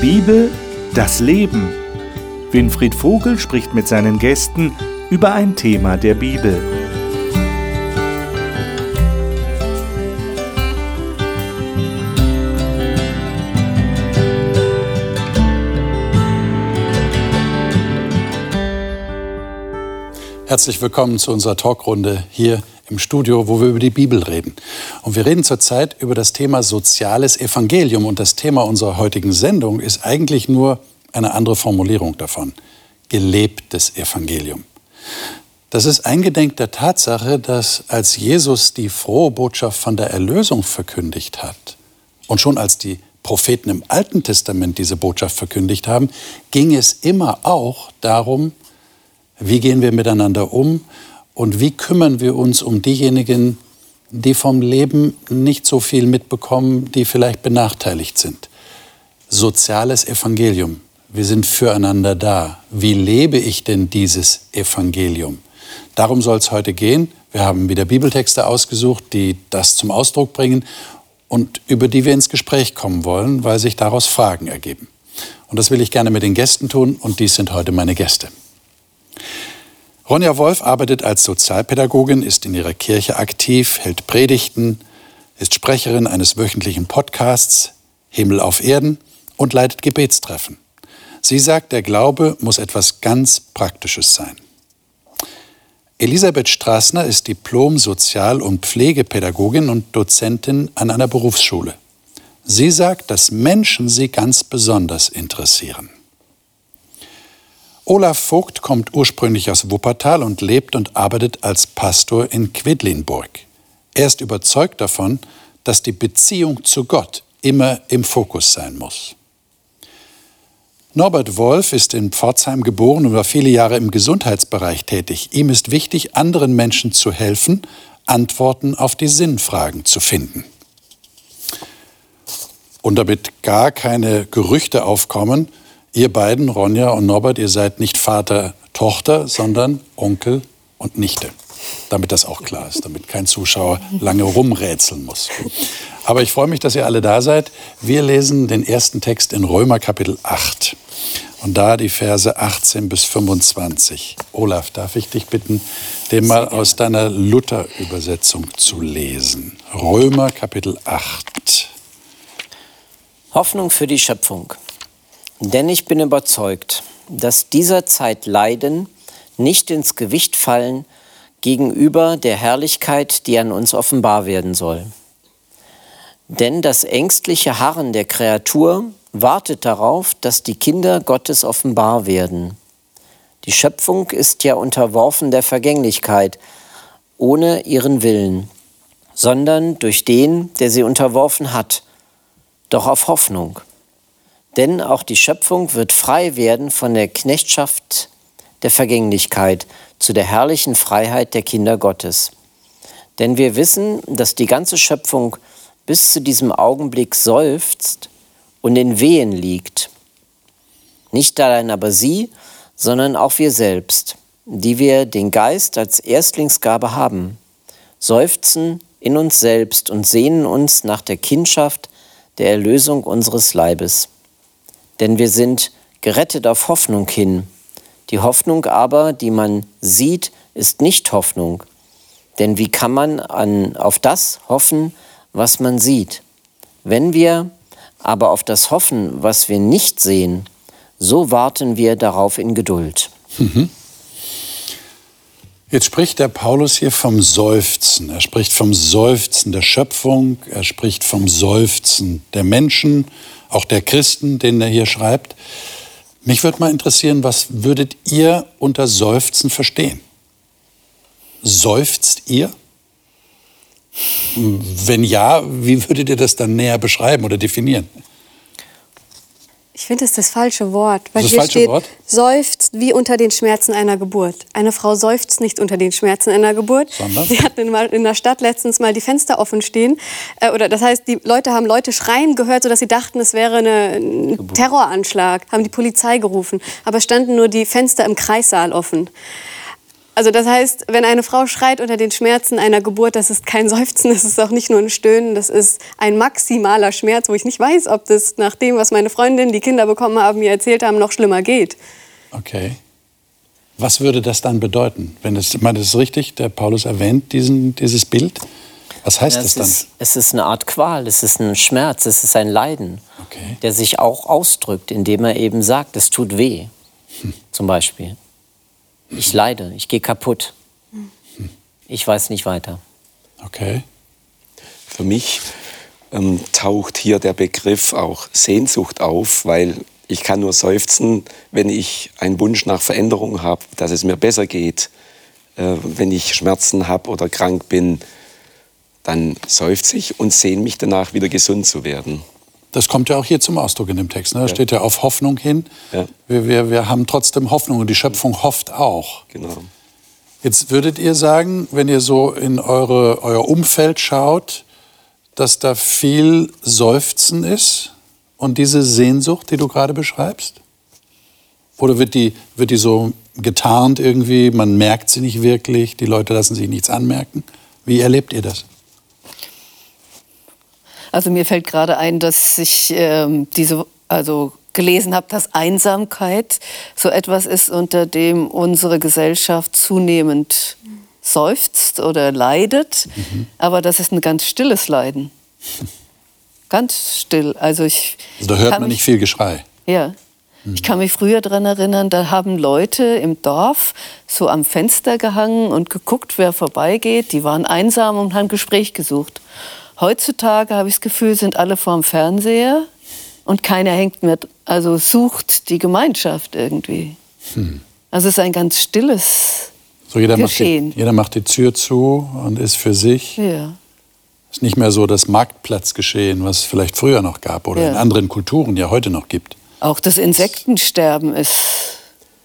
Bibel, das Leben. Winfried Vogel spricht mit seinen Gästen über ein Thema der Bibel. Herzlich willkommen zu unserer Talkrunde hier im Studio, wo wir über die Bibel reden. Und wir reden zurzeit über das Thema soziales Evangelium. Und das Thema unserer heutigen Sendung ist eigentlich nur eine andere Formulierung davon. Gelebtes Evangelium. Das ist eingedenk der Tatsache, dass als Jesus die frohe Botschaft von der Erlösung verkündigt hat und schon als die Propheten im Alten Testament diese Botschaft verkündigt haben, ging es immer auch darum, wie gehen wir miteinander um und wie kümmern wir uns um diejenigen, die vom Leben nicht so viel mitbekommen, die vielleicht benachteiligt sind. Soziales Evangelium. Wir sind füreinander da. Wie lebe ich denn dieses Evangelium? Darum soll es heute gehen. Wir haben wieder Bibeltexte ausgesucht, die das zum Ausdruck bringen und über die wir ins Gespräch kommen wollen, weil sich daraus Fragen ergeben. Und das will ich gerne mit den Gästen tun und dies sind heute meine Gäste. Ronja Wolf arbeitet als Sozialpädagogin, ist in ihrer Kirche aktiv, hält Predigten, ist Sprecherin eines wöchentlichen Podcasts Himmel auf Erden und leitet Gebetstreffen. Sie sagt, der Glaube muss etwas ganz Praktisches sein. Elisabeth Straßner ist Diplom Sozial- und Pflegepädagogin und Dozentin an einer Berufsschule. Sie sagt, dass Menschen sie ganz besonders interessieren. Olaf Vogt kommt ursprünglich aus Wuppertal und lebt und arbeitet als Pastor in Quedlinburg. Er ist überzeugt davon, dass die Beziehung zu Gott immer im Fokus sein muss. Norbert Wolf ist in Pforzheim geboren und war viele Jahre im Gesundheitsbereich tätig. Ihm ist wichtig, anderen Menschen zu helfen, Antworten auf die Sinnfragen zu finden. Und damit gar keine Gerüchte aufkommen, Ihr beiden, Ronja und Norbert, ihr seid nicht Vater, Tochter, sondern Onkel und Nichte. Damit das auch klar ist, damit kein Zuschauer lange rumrätseln muss. Aber ich freue mich, dass ihr alle da seid. Wir lesen den ersten Text in Römer Kapitel 8. Und da die Verse 18 bis 25. Olaf, darf ich dich bitten, den mal aus deiner Luther-Übersetzung zu lesen? Römer Kapitel 8. Hoffnung für die Schöpfung. Denn ich bin überzeugt, dass dieser Zeit Leiden nicht ins Gewicht fallen gegenüber der Herrlichkeit, die an uns offenbar werden soll. Denn das ängstliche Harren der Kreatur wartet darauf, dass die Kinder Gottes offenbar werden. Die Schöpfung ist ja unterworfen der Vergänglichkeit, ohne ihren Willen, sondern durch den, der sie unterworfen hat, doch auf Hoffnung denn auch die Schöpfung wird frei werden von der Knechtschaft der Vergänglichkeit zu der herrlichen Freiheit der Kinder Gottes. Denn wir wissen, dass die ganze Schöpfung bis zu diesem Augenblick seufzt und in Wehen liegt. Nicht allein aber sie, sondern auch wir selbst, die wir den Geist als Erstlingsgabe haben, seufzen in uns selbst und sehnen uns nach der Kindschaft der Erlösung unseres Leibes denn wir sind gerettet auf Hoffnung hin. Die Hoffnung aber, die man sieht, ist nicht Hoffnung. Denn wie kann man an, auf das hoffen, was man sieht? Wenn wir aber auf das hoffen, was wir nicht sehen, so warten wir darauf in Geduld. Mhm. Jetzt spricht der Paulus hier vom Seufzen. Er spricht vom Seufzen der Schöpfung, er spricht vom Seufzen der Menschen auch der Christen, den er hier schreibt. Mich würde mal interessieren, was würdet ihr unter Seufzen verstehen? Seufzt ihr? Wenn ja, wie würdet ihr das dann näher beschreiben oder definieren? Ich finde, das ist das falsche Wort. Weil das hier falsche steht, Wort? seufzt wie unter den Schmerzen einer Geburt. Eine Frau seufzt nicht unter den Schmerzen einer Geburt. Sondern? Sie hatten in der Stadt letztens mal die Fenster offen stehen. Äh, oder das heißt, die Leute haben Leute schreien gehört, sodass sie dachten, es wäre eine, ein Terroranschlag. Haben die Polizei gerufen. Aber standen nur die Fenster im Kreissaal offen. Also das heißt, wenn eine Frau schreit unter den Schmerzen einer Geburt, das ist kein Seufzen, das ist auch nicht nur ein Stöhnen, das ist ein maximaler Schmerz, wo ich nicht weiß, ob das nach dem, was meine Freundinnen, die Kinder bekommen haben, mir erzählt haben, noch schlimmer geht. Okay. Was würde das dann bedeuten? Wenn es, ich meine, das ist richtig, der Paulus erwähnt diesen, dieses Bild. Was heißt Ja, das dann? ist, es ist eine Art Qual, es ist ein Schmerz, es ist ein Leiden, Okay. der sich auch ausdrückt, indem er eben sagt, es tut weh, zum Beispiel. Ich leide, ich gehe kaputt. Ich weiß nicht weiter. Okay. Für mich ähm, taucht hier der Begriff auch Sehnsucht auf, weil ich kann nur seufzen, wenn ich einen Wunsch nach Veränderung habe, dass es mir besser geht. Äh, wenn ich Schmerzen habe oder krank bin, dann seufze ich und sehne mich danach, wieder gesund zu werden. Das kommt ja auch hier zum Ausdruck in dem Text. Ne? Da steht ja auf Hoffnung hin. Ja. Wir, wir, wir haben trotzdem Hoffnung und die Schöpfung hofft auch. Genau. Jetzt würdet ihr sagen, wenn ihr so in eure, euer Umfeld schaut, dass da viel Seufzen ist und diese Sehnsucht, die du gerade beschreibst? Oder wird die, wird die so getarnt irgendwie, man merkt sie nicht wirklich, die Leute lassen sich nichts anmerken? Wie erlebt ihr das? Also mir fällt gerade ein, dass ich ähm, diese, also gelesen habe, dass Einsamkeit so etwas ist, unter dem unsere Gesellschaft zunehmend seufzt oder leidet. Aber das ist ein ganz stilles Leiden. Ganz still. Also ich Also da hört man nicht viel Geschrei. ja. Ich kann mich früher daran erinnern, da haben Leute im Dorf so am Fenster gehangen und geguckt, wer vorbeigeht. Die waren einsam und haben Gespräch gesucht. Heutzutage habe ich das Gefühl, sind alle vorm Fernseher und keiner hängt mehr, also sucht die Gemeinschaft irgendwie. Also es ist ein ganz stilles So jeder macht, die, Geschehen. jeder macht die Tür zu und ist für sich. Ja. ist nicht mehr so das Marktplatzgeschehen, was es vielleicht früher noch gab oder Ja. in anderen Kulturen ja heute noch gibt. Auch das Insektensterben ist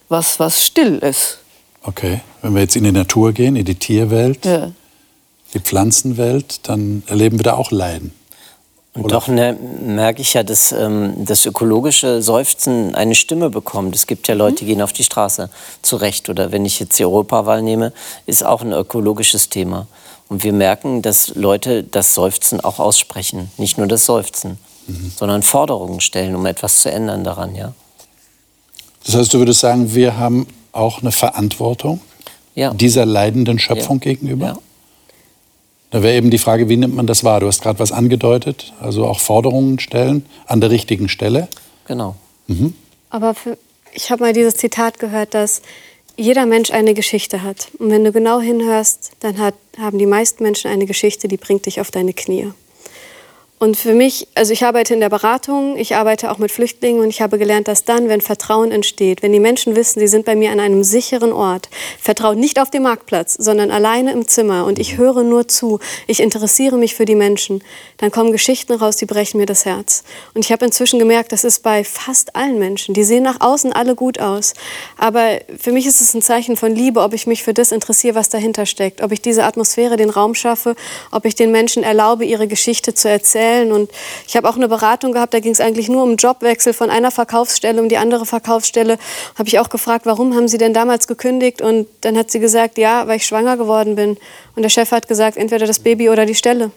was, was still ist. Okay, wenn wir jetzt in die Natur gehen, in die Tierwelt, Ja. Die Pflanzenwelt, dann erleben wir da auch Leiden. Und doch ne, merke ich ja, dass ähm, das ökologische Seufzen eine Stimme bekommt. Es gibt ja Leute, die gehen auf die Straße zurecht. Oder wenn ich jetzt die Europawahl nehme, ist auch ein ökologisches Thema. Und wir merken, dass Leute das Seufzen auch aussprechen. Nicht nur das Seufzen, sondern Forderungen stellen, um etwas zu ändern daran. Ja? Das heißt, du würdest sagen, wir haben auch eine Verantwortung Ja. dieser leidenden Schöpfung Ja. gegenüber? Ja. Da wäre eben die Frage, wie nimmt man das wahr? Du hast gerade was angedeutet, also auch Forderungen stellen an der richtigen Stelle. Genau. Aber für, ich habe mal dieses Zitat gehört, dass jeder Mensch eine Geschichte hat. Und wenn du genau hinhörst, dann hat, haben die meisten Menschen eine Geschichte, die bringt dich auf deine Knie. Und für mich, also ich arbeite in der Beratung, ich arbeite auch mit Flüchtlingen und ich habe gelernt, dass dann, wenn Vertrauen entsteht, wenn die Menschen wissen, sie sind bei mir an einem sicheren Ort, Vertrauen nicht auf dem Marktplatz, sondern alleine im Zimmer und ich höre nur zu, ich interessiere mich für die Menschen, dann kommen Geschichten raus, die brechen mir das Herz. Und ich habe inzwischen gemerkt, das ist bei fast allen Menschen. Die sehen nach außen alle gut aus. Aber für mich ist es ein Zeichen von Liebe, ob ich mich für das interessiere, was dahinter steckt. Ob ich diese Atmosphäre, den Raum schaffe, ob ich den Menschen erlaube, ihre Geschichte zu erzählen. Und ich habe auch eine Beratung gehabt, da ging es eigentlich nur um Jobwechsel von einer Verkaufsstelle um die andere Verkaufsstelle. Habe ich auch gefragt, warum haben Sie denn damals gekündigt? Und dann hat sie gesagt, ja, weil ich schwanger geworden bin. Und der Chef hat gesagt, entweder das Baby oder die Stelle.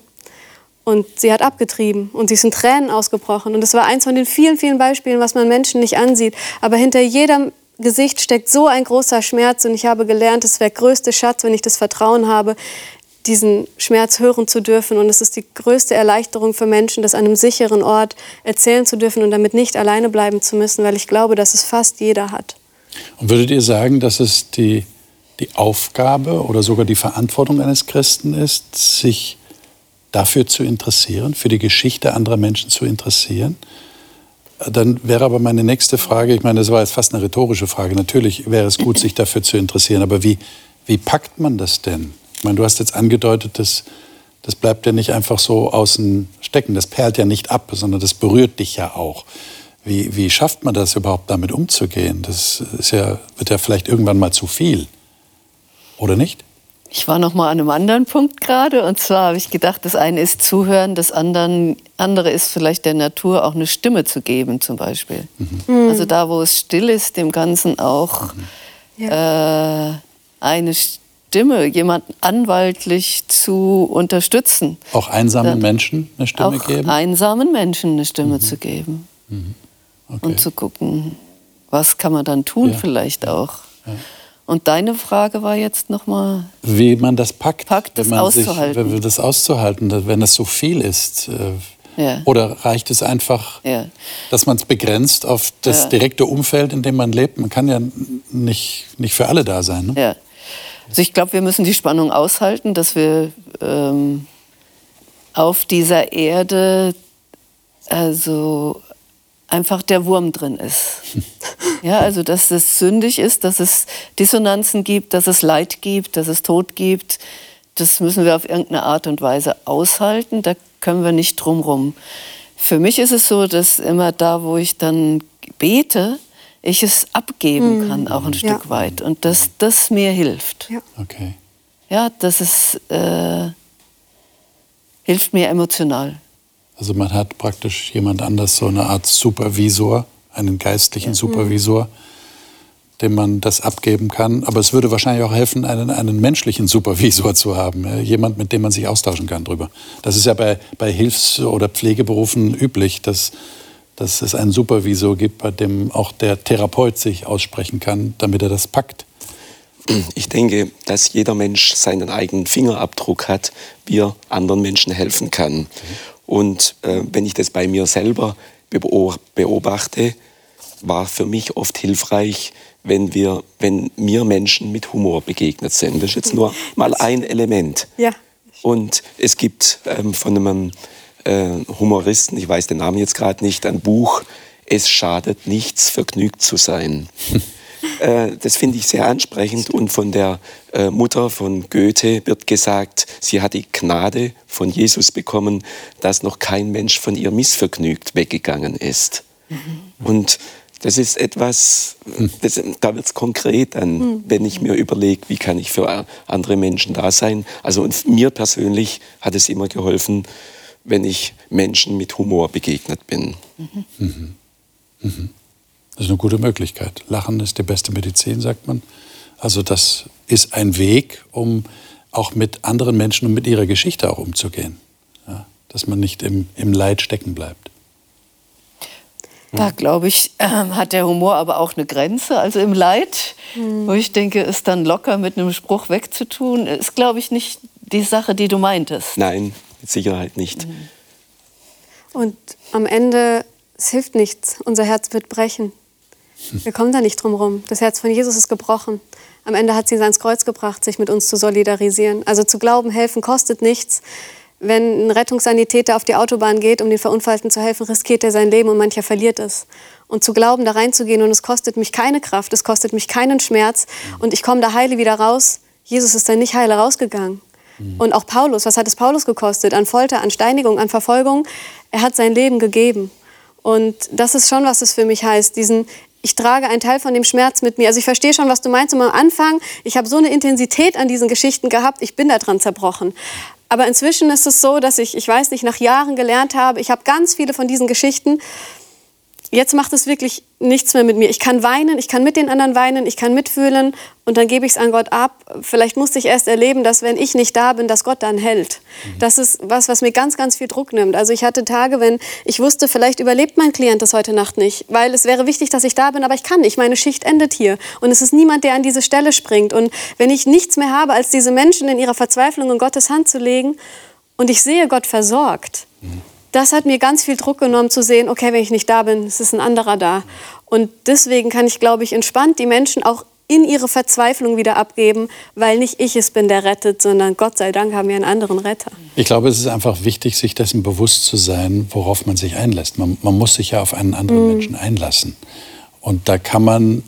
Und sie hat abgetrieben und sie ist in Tränen ausgebrochen. Und das war eins von den vielen, vielen Beispielen, was man Menschen nicht ansieht. Aber hinter jedem Gesicht steckt so ein großer Schmerz. Und ich habe gelernt, es wäre größte Schatz, wenn ich das Vertrauen habe, diesen Schmerz hören zu dürfen. Und es ist die größte Erleichterung für Menschen, das an einem sicheren Ort erzählen zu dürfen und damit nicht alleine bleiben zu müssen, weil ich glaube, dass es fast jeder hat. Und würdet ihr sagen, dass es die, die Aufgabe oder sogar die Verantwortung eines Christen ist, sich dafür zu interessieren, für die Geschichte anderer Menschen zu interessieren? Dann wäre aber meine nächste Frage, ich meine, das war jetzt fast eine rhetorische Frage, natürlich wäre es gut, sich dafür zu interessieren, aber wie, wie packt man das denn? Ich meine, du hast jetzt angedeutet, dass das bleibt ja nicht einfach so außen stecken, das perlt ja nicht ab, sondern das berührt dich ja auch. Wie, wie schafft man das überhaupt, damit umzugehen? Das ist ja, wird ja vielleicht irgendwann mal zu viel. Oder nicht? Ich war noch mal an einem anderen Punkt gerade und zwar habe ich gedacht, das eine ist Zuhören, das anderen, andere ist vielleicht der Natur auch eine Stimme zu geben zum Beispiel. Also da, wo es still ist, dem Ganzen auch äh, eine Stimme, jemanden anwaltlich zu unterstützen. Auch einsamen Dann Menschen eine Stimme auch geben? einsamen Menschen eine Stimme mhm. zu geben. Mhm. Okay. Und zu gucken, was kann man dann tun ja. vielleicht auch. Ja. Und deine Frage war jetzt nochmal? Wie man das packt. Packt, das auszuhalten. Sich, wenn das auszuhalten, wenn das so viel ist. Äh, ja. Oder reicht es einfach, ja. dass man es begrenzt auf das ja. direkte Umfeld, in dem man lebt? Man kann ja nicht, nicht für alle da sein. Ne? Also ich glaube, wir müssen die Spannung aushalten, dass wir ähm, auf dieser Erde also einfach der Wurm drin ist. Ja, also dass es sündig ist, dass es Dissonanzen gibt, dass es Leid gibt, dass es Tod gibt. Das müssen wir auf irgendeine Art und Weise aushalten. Da können wir nicht drumrum. Für mich ist es so, dass immer da, wo ich dann bete, ich es abgeben mhm. kann, auch ein Stück ja. weit. Und dass das mir hilft. Ja, okay. ja das ist, äh, hilft mir emotional. Also man hat praktisch jemand anders, so eine Art Supervisor, einen geistlichen Supervisor, dem man das abgeben kann. Aber es würde wahrscheinlich auch helfen, einen, einen menschlichen Supervisor zu haben, jemand, mit dem man sich austauschen kann drüber. Das ist ja bei, bei Hilfs- oder Pflegeberufen üblich, dass, dass es einen Supervisor gibt, bei dem auch der Therapeut sich aussprechen kann, damit er das packt. Ich denke, dass jeder Mensch seinen eigenen Fingerabdruck hat, wie er anderen Menschen helfen kann. Und äh, wenn ich das bei mir selber beobachte, war für mich oft hilfreich, wenn wir, wenn mir Menschen mit Humor begegnet sind. Das ist jetzt nur mal ein Element. Ja. Und es gibt ähm, von einem äh, Humoristen, ich weiß den Namen jetzt gerade nicht, ein Buch, Es schadet nichts, vergnügt zu sein. Äh, das finde ich sehr ansprechend. Und von der äh, Mutter von Goethe wird gesagt, sie hat die Gnade von Jesus bekommen, dass noch kein Mensch von ihr missvergnügt weggegangen ist. Mhm. Und das ist etwas, das, da wird es konkret dann, mhm. wenn ich mir überlege, wie kann ich für andere Menschen da sein. Also und mir persönlich hat es immer geholfen, wenn ich Menschen mit Humor begegnet bin. Mhm. Mhm. mhm. Das ist eine gute Möglichkeit. Lachen ist die beste Medizin, sagt man. Also das ist ein Weg, um auch mit anderen Menschen und mit ihrer Geschichte auch umzugehen. Ja, dass man nicht im, im Leid stecken bleibt. Da glaube ich, äh, hat der Humor aber auch eine Grenze. Also im Leid, mhm. wo ich denke, es dann locker mit einem Spruch wegzutun, ist, glaube ich, nicht die Sache, die du meintest. Nein, mit Sicherheit nicht. Mhm. Und am Ende, es hilft nichts. Unser Herz wird brechen. Wir kommen da nicht drum rum. Das Herz von Jesus ist gebrochen. Am Ende hat sie ihn ans Kreuz gebracht, sich mit uns zu solidarisieren. Also zu glauben, helfen kostet nichts. Wenn ein Rettungssanitäter auf die Autobahn geht, um den Verunfallten zu helfen, riskiert er sein Leben und mancher verliert es. Und zu glauben, da reinzugehen und es kostet mich keine Kraft, es kostet mich keinen Schmerz und ich komme da heile wieder raus. Jesus ist dann nicht heile rausgegangen. Mhm. Und auch Paulus, was hat es Paulus gekostet? An Folter, an Steinigung, an Verfolgung? Er hat sein Leben gegeben. Und das ist schon, was es für mich heißt, diesen ich trage einen Teil von dem Schmerz mit mir. Also ich verstehe schon, was du meinst. Und am Anfang, ich habe so eine Intensität an diesen Geschichten gehabt, ich bin da dran zerbrochen. Aber inzwischen ist es so, dass ich, ich weiß nicht, nach Jahren gelernt habe, ich habe ganz viele von diesen Geschichten jetzt macht es wirklich nichts mehr mit mir. Ich kann weinen, ich kann mit den anderen weinen, ich kann mitfühlen und dann gebe ich es an Gott ab. Vielleicht musste ich erst erleben, dass wenn ich nicht da bin, dass Gott dann hält. Mhm. Das ist was, was mir ganz, ganz viel Druck nimmt. Also ich hatte Tage, wenn ich wusste, vielleicht überlebt mein Klient das heute Nacht nicht, weil es wäre wichtig, dass ich da bin, aber ich kann nicht. Meine Schicht endet hier und es ist niemand, der an diese Stelle springt. Und wenn ich nichts mehr habe, als diese Menschen in ihrer Verzweiflung in Gottes Hand zu legen und ich sehe, Gott versorgt, mhm das hat mir ganz viel Druck genommen zu sehen, okay, wenn ich nicht da bin, es ist ein anderer da. Und deswegen kann ich, glaube ich, entspannt die Menschen auch in ihre Verzweiflung wieder abgeben, weil nicht ich es bin, der rettet, sondern Gott sei Dank haben wir einen anderen Retter. Ich glaube, es ist einfach wichtig, sich dessen bewusst zu sein, worauf man sich einlässt. Man, man muss sich ja auf einen anderen mhm. Menschen einlassen. Und da kann man,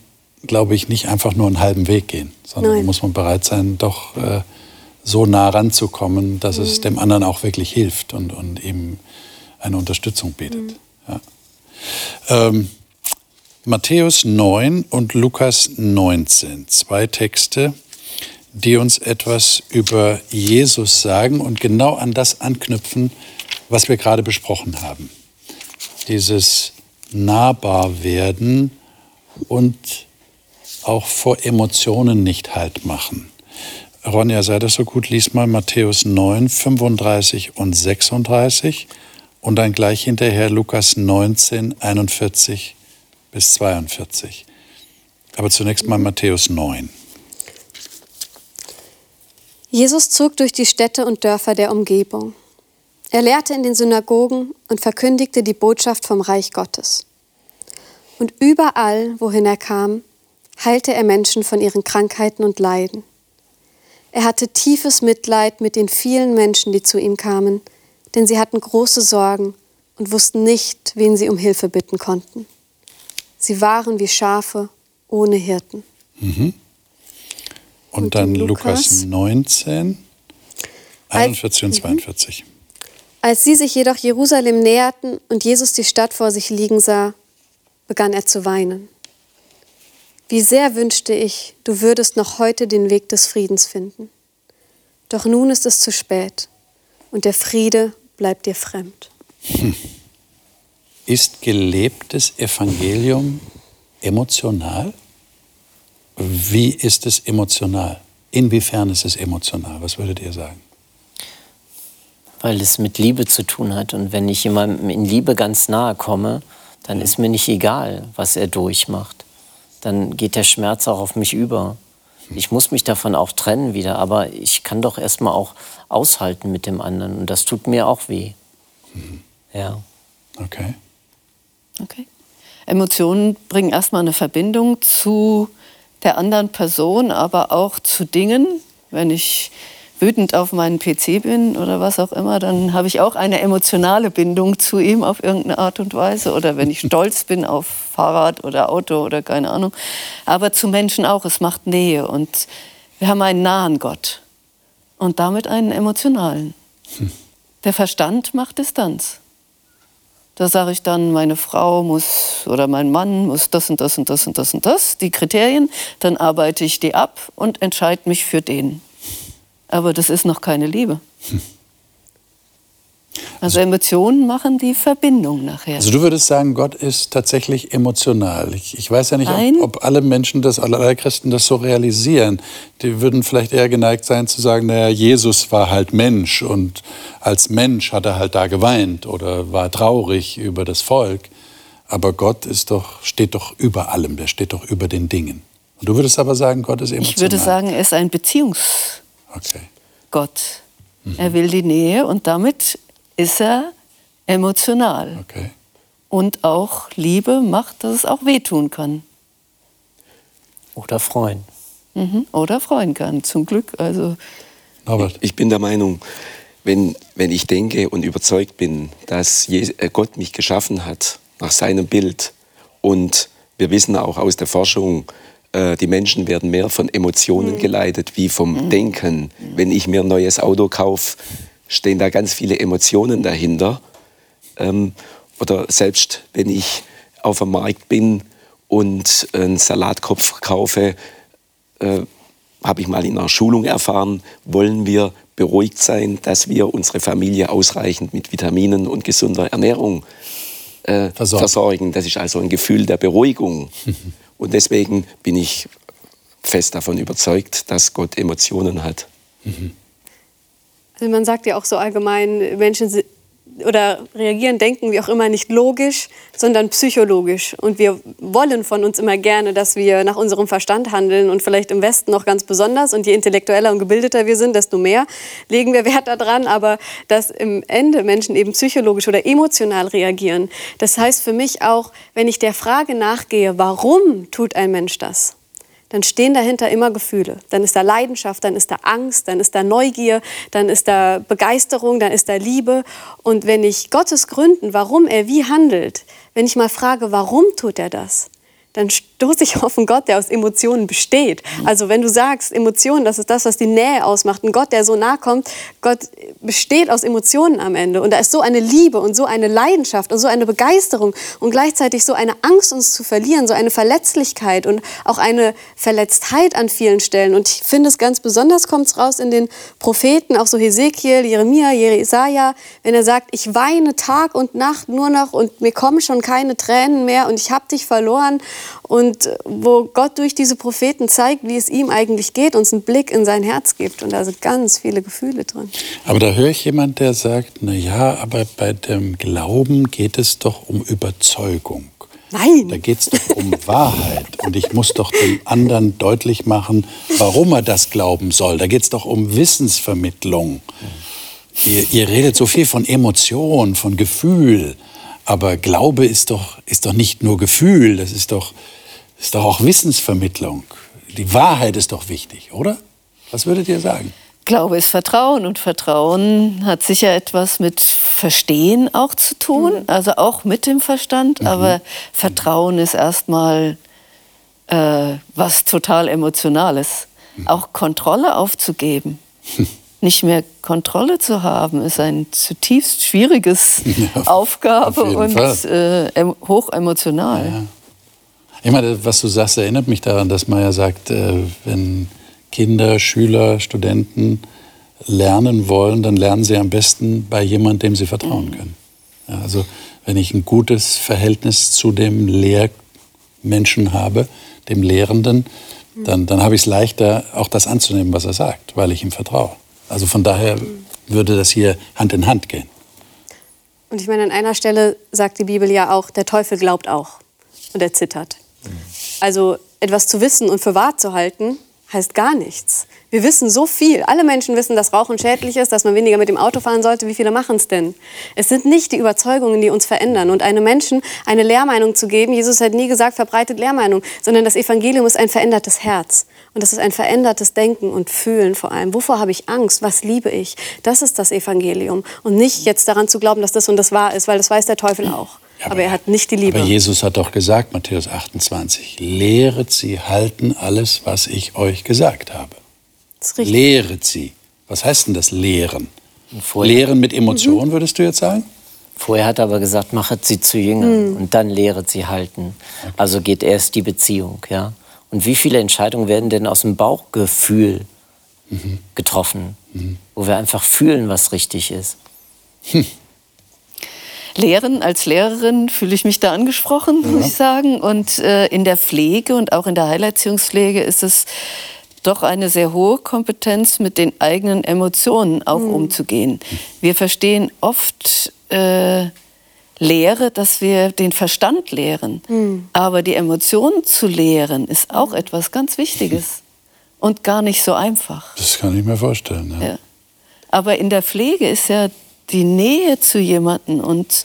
glaube ich, nicht einfach nur einen halben Weg gehen, sondern Nein. da muss man bereit sein, doch äh, so nah ranzukommen, dass mhm. es dem anderen auch wirklich hilft und, und eben eine Unterstützung bietet. Mhm. Ja. Ähm, Matthäus 9 und Lukas 19, zwei Texte, die uns etwas über Jesus sagen und genau an das anknüpfen, was wir gerade besprochen haben. Dieses nahbar werden und auch vor Emotionen nicht halt machen. Ronja, sei das so gut, lies mal Matthäus 9, 35 und 36 und dann gleich hinterher Lukas 19, 41 bis 42. Aber zunächst mal Matthäus 9. Jesus zog durch die Städte und Dörfer der Umgebung. Er lehrte in den Synagogen und verkündigte die Botschaft vom Reich Gottes. Und überall, wohin er kam, heilte er Menschen von ihren Krankheiten und Leiden. Er hatte tiefes Mitleid mit den vielen Menschen, die zu ihm kamen, denn sie hatten große Sorgen und wussten nicht, wen sie um Hilfe bitten konnten. Sie waren wie Schafe ohne Hirten. Mhm. Und, und, dann Lukas, 19, 41 und 42. Mhm. Als sie sich jedoch Jerusalem näherten und Jesus die Stadt vor sich liegen sah, begann er zu weinen. Wie sehr wünschte ich, du würdest noch heute den Weg des Friedens finden. Doch nun ist es zu spät und der Friede bleibt dir fremd. Hm. Ist gelebtes Evangelium emotional? Wie ist es emotional? Inwiefern ist es emotional? Was würdet ihr sagen? Weil es mit Liebe zu tun hat. Und wenn ich jemandem in Liebe ganz nahe komme, dann ist mir nicht egal, was er durchmacht. Dann geht der Schmerz auch auf mich über. Ich muss mich davon auch trennen wieder, aber ich kann doch erstmal auch aushalten mit dem anderen. Und das tut mir auch weh. Mhm. Ja. Okay. Okay. Emotionen bringen erstmal eine Verbindung zu der anderen Person, aber auch zu Dingen. Wenn ich wütend auf meinen PC bin oder was auch immer, dann habe ich auch eine emotionale Bindung zu ihm auf irgendeine Art und Weise. Oder wenn ich stolz bin auf Fahrrad oder Auto oder keine Ahnung. Aber zu Menschen auch, es macht Nähe. Und wir haben einen nahen Gott und damit einen emotionalen. Hm. Der Verstand macht Distanz. Da sage ich dann, meine Frau muss oder mein Mann muss das und das und das und das und das, die Kriterien. Dann arbeite ich die ab und entscheide mich für den. Aber das ist noch keine Liebe. Hm. Also Emotionen machen die Verbindung nachher. Also du würdest sagen, Gott ist tatsächlich emotional. Ich, ich weiß ja nicht, ob, ob, alle Menschen das, alle Christen das so realisieren. Die würden vielleicht eher geneigt sein zu sagen, naja, Jesus war halt Mensch und als Mensch hat er halt da geweint oder war traurig über das Volk. Aber Gott ist doch, steht doch über allem, der steht doch über den Dingen. Und du würdest aber sagen, Gott ist emotional. Ich würde sagen, er ist ein Beziehungsgott. Okay. Mhm. Er will die Nähe und damit ist er emotional. Okay. Und auch Liebe macht, dass es auch wehtun kann. Oder freuen. Mhm. Oder freuen kann, zum Glück. Also Norbert. Ich bin der Meinung, wenn, wenn ich denke und überzeugt bin, dass äh, Gott mich geschaffen hat nach seinem Bild und wir wissen auch aus der Forschung, äh, die Menschen werden mehr von Emotionen mhm. geleitet wie vom mhm. Denken. Wenn ich mir ein neues Auto kaufe, stehen da ganz viele Emotionen dahinter. Ähm, oder selbst wenn ich auf dem Markt bin und einen Salatkopf kaufe, äh, habe ich mal in einer Schulung erfahren, wollen wir beruhigt sein, dass wir unsere Familie ausreichend mit Vitaminen und gesunder Ernährung äh, versorgen. Das ist also ein Gefühl der Beruhigung. und deswegen bin ich fest davon überzeugt, dass Gott Emotionen hat. Mhm. Also man sagt ja auch so allgemein, Menschen oder reagieren, denken, wie auch immer, nicht logisch, sondern psychologisch. Und wir wollen von uns immer gerne, dass wir nach unserem Verstand handeln und vielleicht im Westen noch ganz besonders. Und je intellektueller und gebildeter wir sind, desto mehr legen wir Wert daran. Aber dass im Ende Menschen eben psychologisch oder emotional reagieren, das heißt für mich auch, wenn ich der Frage nachgehe, warum tut ein Mensch das? Dann stehen dahinter immer Gefühle. Dann ist da Leidenschaft, dann ist da Angst, dann ist da Neugier, dann ist da Begeisterung, dann ist da Liebe. Und wenn ich Gottes Gründen, warum er wie handelt, wenn ich mal frage, warum tut er das, dann stoße ich auf einen Gott, der aus Emotionen besteht. Also wenn du sagst, Emotionen, das ist das, was die Nähe ausmacht. Ein Gott, der so nah kommt, Gott besteht aus Emotionen am Ende. Und da ist so eine Liebe und so eine Leidenschaft und so eine Begeisterung und gleichzeitig so eine Angst, uns zu verlieren, so eine Verletzlichkeit und auch eine Verletztheit an vielen Stellen. Und ich finde es ganz besonders, kommt es raus in den Propheten, auch so Hesekiel, Jeremia, Jesaja, wenn er sagt, ich weine Tag und Nacht nur noch und mir kommen schon keine Tränen mehr und ich habe dich verloren und wo Gott durch diese Propheten zeigt, wie es ihm eigentlich geht, uns einen Blick in sein Herz gibt und da sind ganz viele Gefühle drin. Aber da höre ich jemand, der sagt, na ja, aber bei dem Glauben geht es doch um Überzeugung. Nein. Da geht es doch um Wahrheit. Und ich muss doch dem anderen deutlich machen, warum er das glauben soll. Da geht es doch um Wissensvermittlung. Ihr, ihr, redet so viel von Emotion, von Gefühl. Aber Glaube ist doch, ist doch nicht nur Gefühl, das ist doch, ist doch auch Wissensvermittlung. Die Wahrheit ist doch wichtig, oder? Was würdet ihr sagen? Glaube ist Vertrauen und Vertrauen hat sicher etwas mit Verstehen auch zu tun, mhm. also auch mit dem Verstand, mhm. aber Vertrauen ist erstmal äh, was total Emotionales. Mhm. Auch Kontrolle aufzugeben, nicht mehr Kontrolle zu haben, ist ein zutiefst schwieriges ja, Aufgabe und äh, hoch emotional. Ja. Ich meine, was du sagst, erinnert mich daran, dass man ja sagt, äh, wenn Kinder, Schüler, Studenten lernen wollen, dann lernen sie am besten bei jemandem, dem sie vertrauen können. Ja, also wenn ich ein gutes Verhältnis zu dem Lehrmenschen habe, dem Lehrenden, dann, dann habe ich es leichter, auch das anzunehmen, was er sagt, weil ich ihm vertraue. Also von daher würde das hier Hand in Hand gehen. Und ich meine, an einer Stelle sagt die Bibel ja auch, der Teufel glaubt auch und er zittert. Also etwas zu wissen und für wahr zu halten, heißt gar nichts. Wir wissen so viel. Alle Menschen wissen, dass Rauchen schädlich ist, dass man weniger mit dem Auto fahren sollte. Wie viele machen es denn? Es sind nicht die Überzeugungen, die uns verändern. Und einem Menschen eine Lehrmeinung zu geben, Jesus hat nie gesagt, verbreitet Lehrmeinung, sondern das Evangelium ist ein verändertes Herz. Und das ist ein verändertes Denken und Fühlen vor allem. Wovor habe ich Angst? Was liebe ich? Das ist das Evangelium. Und nicht jetzt daran zu glauben, dass das und das wahr ist, weil das weiß der Teufel auch. Aber, aber, er hat nicht die Liebe. Aber Jesus hat doch gesagt, Matthäus 28, lehret sie halten alles, was ich euch gesagt habe. Lehret sie. Was heißt denn das Lehren? Lehren mit Emotionen, mhm. würdest du jetzt sagen? Vorher hat er aber gesagt, machet sie zu Jüngern mhm. und dann lehret sie halten. Okay. Also geht erst die Beziehung, ja. Und wie viele Entscheidungen werden denn aus dem Bauchgefühl mhm. getroffen, mhm. wo wir einfach fühlen, was richtig ist? Hm. Lehren, als Lehrerin fühle ich mich da angesprochen, ja. muss ich sagen. Und äh, in der Pflege und auch in der Heilerziehungspflege ist es doch eine sehr hohe Kompetenz, mit den eigenen Emotionen auch mhm. umzugehen. Wir verstehen oft äh, Lehre, dass wir den Verstand lehren. Mhm. Aber die Emotionen zu lehren, ist auch etwas ganz Wichtiges und gar nicht so einfach. Das kann ich mir vorstellen. Ja. Ja. Aber in der Pflege ist ja die Nähe zu jemandem und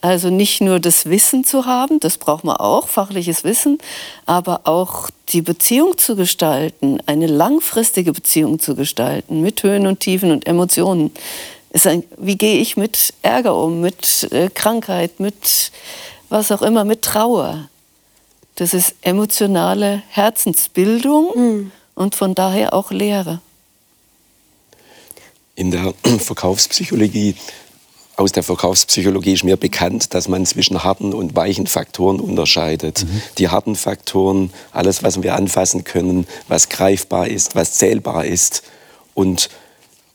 also nicht nur das Wissen zu haben, das braucht man auch, fachliches Wissen, aber auch die Beziehung zu gestalten, eine langfristige Beziehung zu gestalten, mit Höhen und Tiefen und Emotionen. Ein, wie gehe ich mit Ärger um, mit äh, Krankheit, mit was auch immer, mit Trauer? Das ist emotionale Herzensbildung mhm. und von daher auch Lehre. In der Verkaufspsychologie, aus der Verkaufspsychologie ist mir bekannt, dass man zwischen harten und weichen Faktoren unterscheidet. Mhm. Die harten Faktoren, alles, was wir anfassen können, was greifbar ist, was zählbar ist. Und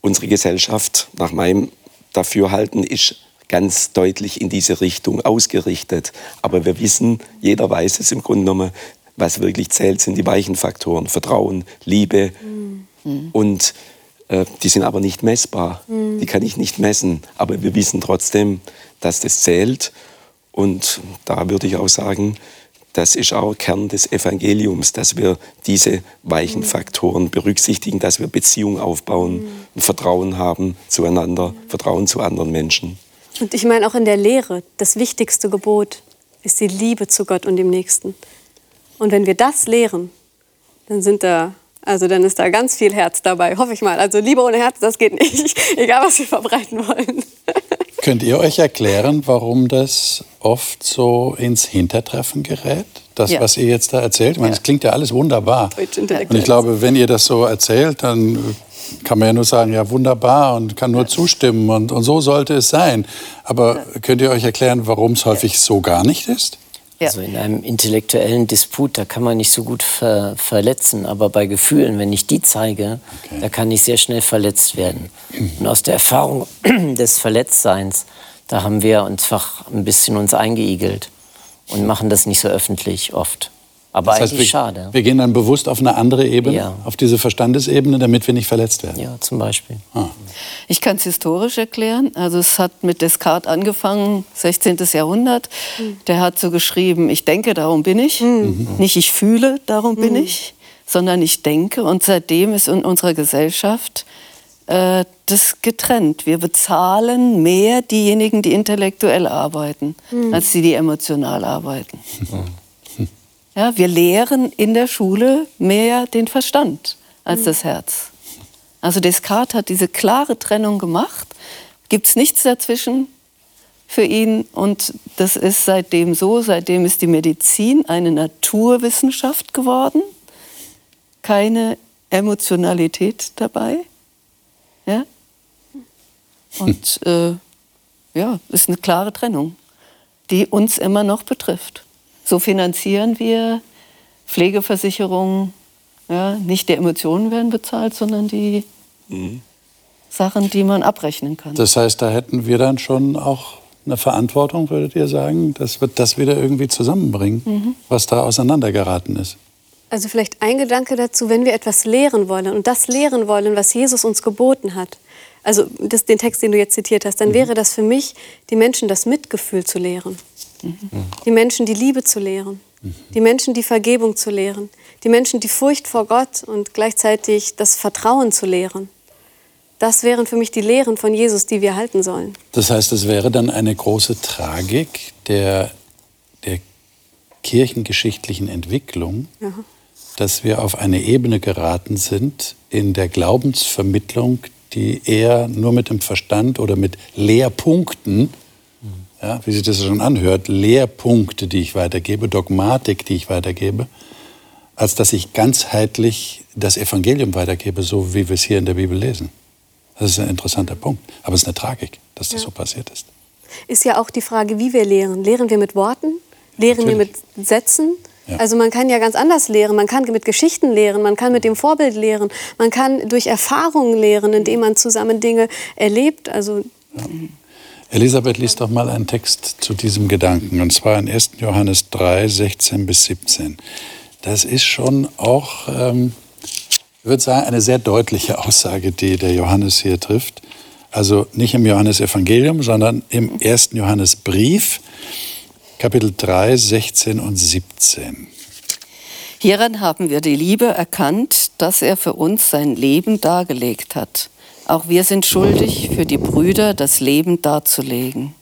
unsere Gesellschaft, nach meinem Dafürhalten, ist ganz deutlich in diese Richtung ausgerichtet. Aber wir wissen, jeder weiß es im Grunde genommen, was wirklich zählt, sind die weichen Faktoren. Vertrauen, Liebe mhm. und die sind aber nicht messbar. Mhm. Die kann ich nicht messen. Aber wir wissen trotzdem, dass das zählt. Und da würde ich auch sagen, das ist auch Kern des Evangeliums, dass wir diese weichen mhm. Faktoren berücksichtigen, dass wir Beziehungen aufbauen, mhm. Vertrauen haben zueinander, Vertrauen zu anderen Menschen. Und ich meine auch in der Lehre, das wichtigste Gebot ist die Liebe zu Gott und dem Nächsten. Und wenn wir das lehren, dann sind da also dann ist da ganz viel Herz dabei, hoffe ich mal. Also Liebe ohne Herz, das geht nicht, egal was wir verbreiten wollen. Könnt ihr euch erklären, warum das oft so ins Hintertreffen gerät? Das, ja. was ihr jetzt da erzählt? Ich meine, es klingt ja alles wunderbar. Und ich glaube, wenn ihr das so erzählt, dann kann man ja nur sagen, ja wunderbar und kann nur zustimmen und, und so sollte es sein. Aber könnt ihr euch erklären, warum es häufig so gar nicht ist? Ja. Also in einem intellektuellen Disput, da kann man nicht so gut ver verletzen, aber bei Gefühlen, wenn ich die zeige, okay. da kann ich sehr schnell verletzt werden. Und aus der Erfahrung des Verletztseins, da haben wir uns einfach ein bisschen uns eingeigelt und machen das nicht so öffentlich oft. Aber das heißt, eigentlich wir, schade. Wir gehen dann bewusst auf eine andere Ebene, Ja. auf diese Verstandesebene, damit wir nicht verletzt werden. Ja, zum Beispiel. Ah. Ich kann es historisch erklären. Also es hat mit Descartes angefangen, 16. Jahrhundert. Der hat so geschrieben, ich denke, darum bin ich. Nicht ich fühle, darum bin ich, sondern ich denke. Und seitdem ist in unserer Gesellschaft äh, das getrennt. Wir bezahlen mehr diejenigen, die intellektuell arbeiten, als die, die emotional arbeiten. Ja, wir lehren in der Schule mehr den Verstand als das Herz. Also Descartes hat diese klare Trennung gemacht. Gibt es nichts dazwischen für ihn und das ist seitdem so. Seitdem ist die Medizin eine Naturwissenschaft geworden. Keine Emotionalität dabei. Ja? Und äh, ja, ist eine klare Trennung, die uns immer noch betrifft. So finanzieren wir Pflegeversicherungen. Ja, nicht die Emotionen werden bezahlt, sondern die Sachen, die man abrechnen kann. Das heißt, da hätten wir dann schon auch eine Verantwortung, würdet ihr sagen, dass wir das wieder irgendwie zusammenbringen, was da auseinandergeraten ist. Also vielleicht ein Gedanke dazu, wenn wir etwas lehren wollen und das lehren wollen, was Jesus uns geboten hat, also das, den Text, den du jetzt zitiert hast, dann wäre das für mich, die Menschen das Mitgefühl zu lehren, die Menschen die Liebe zu lehren, die Menschen die Vergebung zu lehren, die Menschen die Furcht vor Gott und gleichzeitig das Vertrauen zu lehren. Das wären für mich die Lehren von Jesus, die wir halten sollen. Das heißt, es wäre dann eine große Tragik der, der kirchengeschichtlichen Entwicklung, dass wir auf eine Ebene geraten sind in der Glaubensvermittlung, die eher nur mit dem Verstand oder mit Lehrpunkten, ja, wie sich das schon anhört, Lehrpunkte, die ich weitergebe, Dogmatik, die ich weitergebe, als dass ich ganzheitlich das Evangelium weitergebe, so wie wir es hier in der Bibel lesen. Das ist ein interessanter Punkt. Aber es ist eine Tragik, dass das Ja. so passiert ist. Ist ja auch die Frage, wie wir lehren. Lehren wir mit Worten? Lehren wir Natürlich. mit Sätzen? Ja. Also man kann ja ganz anders lehren. Man kann mit Geschichten lehren, man kann mit dem Vorbild lehren, man kann durch Erfahrungen lehren, indem man zusammen Dinge erlebt. Also Elisabeth liest doch mal einen Text zu diesem Gedanken, und zwar in 1. Johannes 3, 16 bis 17. Das ist schon auch, ähm, ich würde sagen, eine sehr deutliche Aussage, die der Johannes hier trifft. Also nicht im Johannesevangelium, sondern im 1. Johannesbrief, Kapitel 3, 16 und 17. Hieran haben wir die Liebe erkannt, dass er für uns sein Leben dargelegt hat. Auch wir sind schuldig, für die Brüder das Leben darzulegen.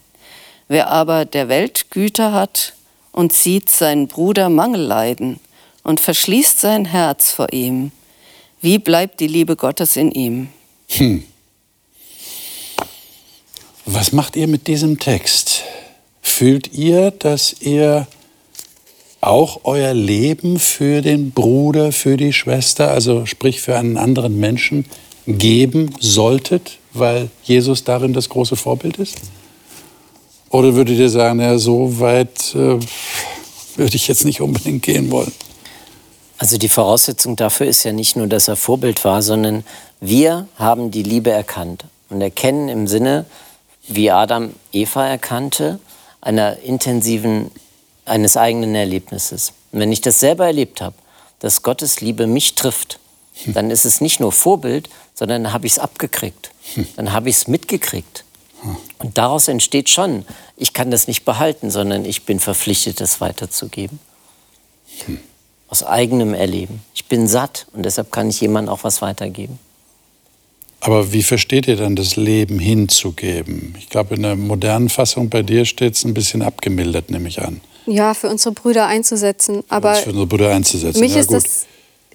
Wer aber der Welt Güter hat und sieht seinen Bruder Mangel leiden und verschließt sein Herz vor ihm, wie bleibt die Liebe Gottes in ihm? Was macht ihr mit diesem Text? Fühlt ihr, dass ihr auch euer Leben für den Bruder, für die Schwester, also sprich für einen anderen Menschen, geben solltet, weil Jesus darin das große Vorbild ist? Oder würdet ihr sagen, ja, so weit äh, würde ich jetzt nicht unbedingt gehen wollen? Also die Voraussetzung dafür ist ja nicht nur, dass er Vorbild war, sondern wir haben die Liebe erkannt und erkennen im Sinne, wie Adam Eva erkannte, einer intensiven, eines eigenen Erlebnisses. Und wenn ich das selber erlebt habe, dass Gottes Liebe mich trifft, dann ist es nicht nur Vorbild, sondern dann habe ich es abgekriegt. Dann habe ich es mitgekriegt. Und daraus entsteht schon, ich kann das nicht behalten, sondern ich bin verpflichtet, das weiterzugeben. Aus eigenem Erleben. Ich bin satt und deshalb kann ich jemandem auch was weitergeben. Aber wie versteht ihr dann das Leben hinzugeben? Ich glaube, in der modernen Fassung bei dir steht es ein bisschen abgemildert, nehme ich an. ja, für unsere Brüder einzusetzen. Aber für unsere Brüder einzusetzen. Für mich ja, ist gut. das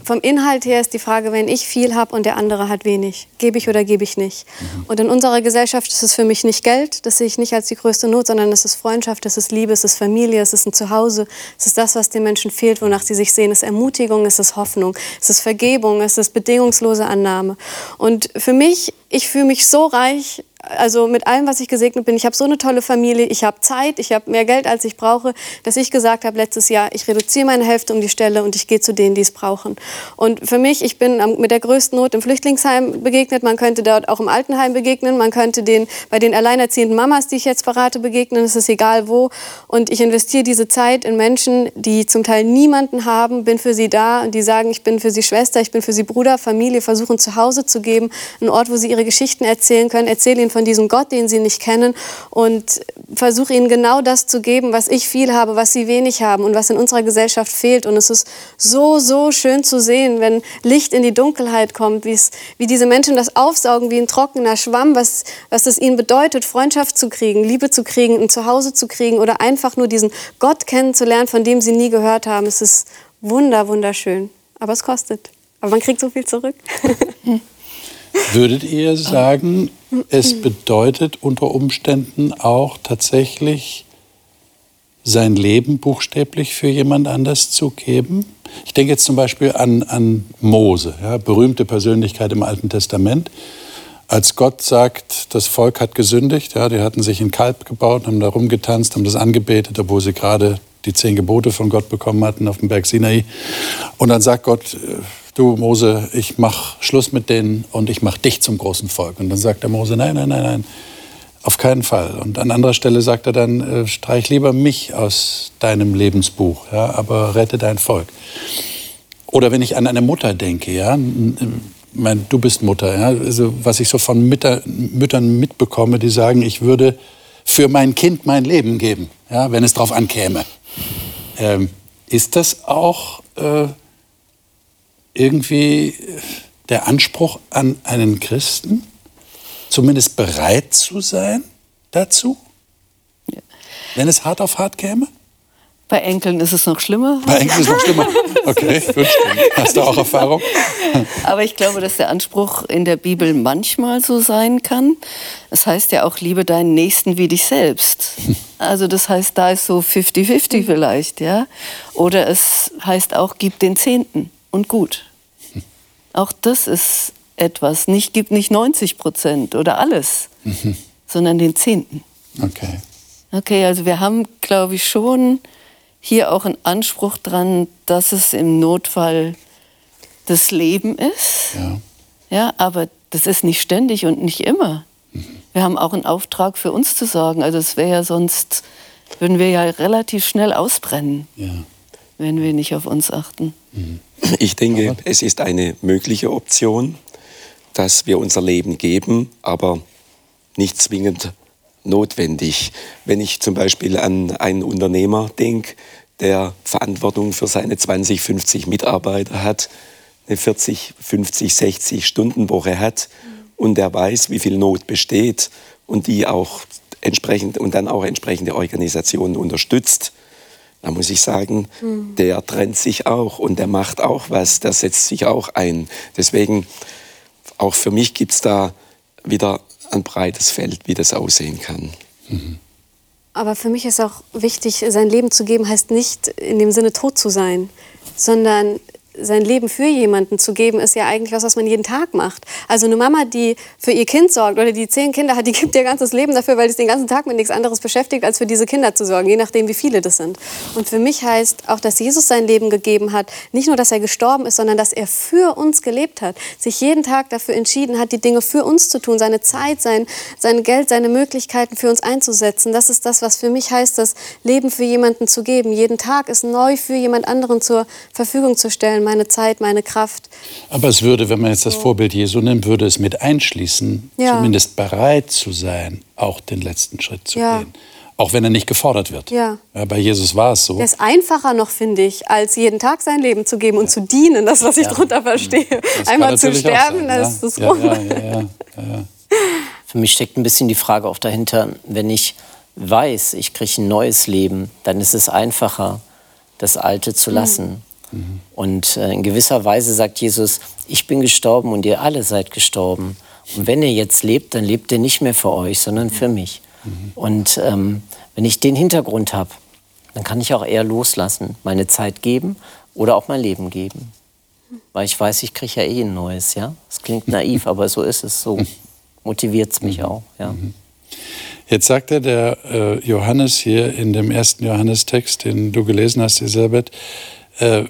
vom Inhalt her ist die Frage, wenn ich viel habe und der andere hat wenig, gebe ich oder gebe ich nicht? Mhm. Und in unserer Gesellschaft ist es für mich nicht Geld, das sehe ich nicht als die größte Not, sondern es ist Freundschaft, es ist Liebe, es ist Familie, es ist ein Zuhause, es ist das, was den Menschen fehlt, wonach sie sich sehen, es ist Ermutigung, es ist Hoffnung, es ist Vergebung, es ist bedingungslose Annahme. Und für mich, ich fühle mich so reich, also mit allem, was ich gesegnet bin. Ich habe so eine tolle Familie, ich habe Zeit, ich habe mehr Geld, als ich brauche, dass ich gesagt habe letztes Jahr, ich reduziere meine Hälfte um die Stelle und ich gehe zu denen, die es brauchen. Und für mich, ich bin mit der größten Not im Flüchtlingsheim begegnet. Man könnte dort auch im Altenheim begegnen. Man könnte den, bei den alleinerziehenden Mamas, die ich jetzt berate, begegnen. Es ist egal wo. Und ich investiere diese Zeit in Menschen, die zum Teil niemanden haben, bin für sie da und die sagen, ich bin für sie Schwester, ich bin für sie Bruder, Familie, versuchen zu Hause zu geben, einen Ort, wo sie ihre Geschichten erzählen können, erzähle ihnen von diesem Gott, den sie nicht kennen und versuche ihnen genau das zu geben, was ich viel habe, was sie wenig haben und was in unserer Gesellschaft fehlt. Und es ist so, so schön zu sehen, wenn Licht in die Dunkelheit kommt, wie diese Menschen das aufsaugen wie ein trockener Schwamm, was, was es ihnen bedeutet, Freundschaft zu kriegen, Liebe zu kriegen, ein Zuhause zu kriegen oder einfach nur diesen Gott kennenzulernen, von dem sie nie gehört haben. Es ist wunder, wunderschön. Aber es kostet. Aber man kriegt so viel zurück. Würdet ihr sagen, es bedeutet unter Umständen auch tatsächlich sein Leben buchstäblich für jemand anders zu geben? Ich denke jetzt zum Beispiel an, an Mose, ja, berühmte Persönlichkeit im Alten Testament. Als Gott sagt, das Volk hat gesündigt, ja, die hatten sich ein Kalb gebaut, haben da rumgetanzt, haben das angebetet, obwohl sie gerade die zehn Gebote von Gott bekommen hatten auf dem Berg Sinai. Und dann sagt Gott, du Mose, ich mach Schluss mit denen und ich mach dich zum großen Volk. Und dann sagt der Mose, nein, nein, nein, nein, auf keinen Fall. Und an anderer Stelle sagt er dann, äh, streich lieber mich aus deinem Lebensbuch, ja, aber rette dein Volk. Oder wenn ich an eine Mutter denke, ja, mein, du bist Mutter, ja, also was ich so von Mütter, Müttern mitbekomme, die sagen, ich würde für mein Kind mein Leben geben, ja, wenn es darauf ankäme. Ähm, ist das auch äh, irgendwie der Anspruch an einen Christen, zumindest bereit zu sein dazu, ja. wenn es hart auf hart käme? Bei Enkeln ist es noch schlimmer. Bei Enkeln ist es noch schlimmer. Okay, gut. Hast du auch Erfahrung? Aber ich glaube, dass der Anspruch in der Bibel manchmal so sein kann. Es heißt ja auch, liebe deinen Nächsten wie dich selbst. Also das heißt, da ist so 50-50 vielleicht, ja. Oder es heißt auch, gib den Zehnten und gut. Auch das ist etwas. Nicht gibt nicht 90 Prozent oder alles, mhm. sondern den Zehnten. Okay. Okay, also wir haben, glaube ich, schon hier auch einen Anspruch dran, dass es im Notfall das Leben ist. Ja. Ja, aber das ist nicht ständig und nicht immer. Mhm. Wir haben auch einen Auftrag für uns zu sorgen. Also es wäre ja sonst, würden wir ja relativ schnell ausbrennen. Ja wenn wir nicht auf uns achten. Ich denke, es ist eine mögliche Option, dass wir unser Leben geben, aber nicht zwingend notwendig. Wenn ich zum Beispiel an einen Unternehmer denke, der Verantwortung für seine 20, 50 Mitarbeiter hat, eine 40, 50, 60 Stunden Woche hat und der weiß, wie viel Not besteht und die auch entsprechend und dann auch entsprechende Organisationen unterstützt, da muss ich sagen, mhm. der trennt sich auch und der macht auch was, der setzt sich auch ein. Deswegen, auch für mich gibt es da wieder ein breites Feld, wie das aussehen kann. Mhm. Aber für mich ist auch wichtig, sein Leben zu geben, heißt nicht in dem Sinne tot zu sein, sondern sein Leben für jemanden zu geben, ist ja eigentlich was, was man jeden Tag macht. Also eine Mama, die für ihr Kind sorgt oder die zehn Kinder hat, die gibt ihr ganzes Leben dafür, weil es den ganzen Tag mit nichts anderes beschäftigt, als für diese Kinder zu sorgen, je nachdem, wie viele das sind. Und für mich heißt auch, dass Jesus sein Leben gegeben hat, nicht nur, dass er gestorben ist, sondern dass er für uns gelebt hat, sich jeden Tag dafür entschieden hat, die Dinge für uns zu tun, seine Zeit, sein, sein Geld, seine Möglichkeiten für uns einzusetzen. Das ist das, was für mich heißt, das Leben für jemanden zu geben. Jeden Tag ist neu für jemand anderen zur Verfügung zu stellen meine Zeit, meine Kraft. Aber es würde, wenn man jetzt das Vorbild Jesu nimmt, würde es mit einschließen, ja. zumindest bereit zu sein, auch den letzten Schritt zu ja. gehen. Auch wenn er nicht gefordert wird. Ja. ja. bei Jesus war es so. Das ist einfacher noch, finde ich, als jeden Tag sein Leben zu geben und zu dienen. Das, was ich ja. darunter verstehe. Das Einmal zu sterben, dann ist das rum. Für mich steckt ein bisschen die Frage auch dahinter, wenn ich weiß, ich kriege ein neues Leben, dann ist es einfacher, das Alte zu mhm. lassen. Mhm. Und äh, in gewisser Weise sagt Jesus, ich bin gestorben und ihr alle seid gestorben. Und wenn ihr jetzt lebt, dann lebt ihr nicht mehr für euch, sondern für mich. Mhm. Und ähm, wenn ich den Hintergrund habe, dann kann ich auch eher loslassen, meine Zeit geben oder auch mein Leben geben. Weil ich weiß, ich kriege ja eh ein neues, ja. Das klingt naiv, aber so ist es so. motiviert es mich mhm. auch. Ja. Mhm. Jetzt sagt er der äh, Johannes hier in dem ersten Johannestext, den du gelesen hast, Elisabeth, äh,